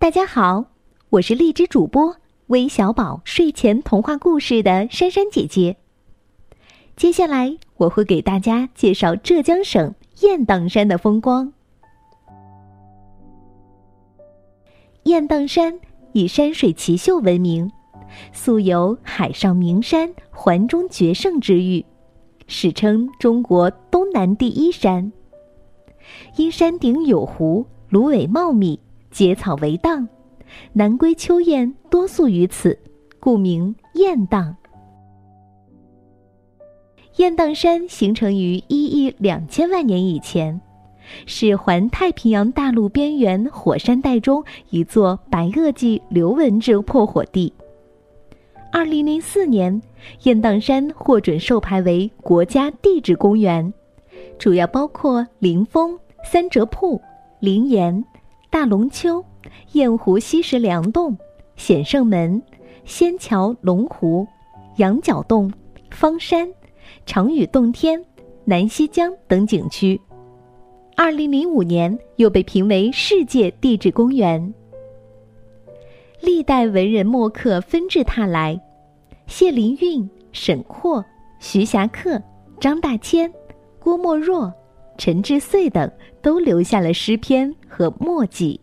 大家好，我是荔枝主播微小宝睡前童话故事的珊珊姐姐。接下来我会给大家介绍浙江省雁荡山的风光。雁荡山以山水奇秀闻名，素有“海上名山，环中绝胜”之誉，史称中国东南第一山。因山顶有湖，芦苇茂密，结草为荡，南归秋雁多宿于此，故名雁荡。雁荡山形成于一亿两千万年以前，是环太平洋大陆边缘火山带中一座白垩纪流纹质破火地。二零零四年，雁荡山获准授牌为国家地质公园，主要包括灵峰、三折瀑、灵岩、大龙丘、雁湖西石梁洞、显圣门、仙桥龙湖、羊角洞、方山。长屿洞天、南溪江等景区，二零零五年又被评为世界地质公园。历代文人墨客纷至沓来，谢灵运、沈括、徐霞客、张大千、郭沫若、陈志穗等都留下了诗篇和墨迹。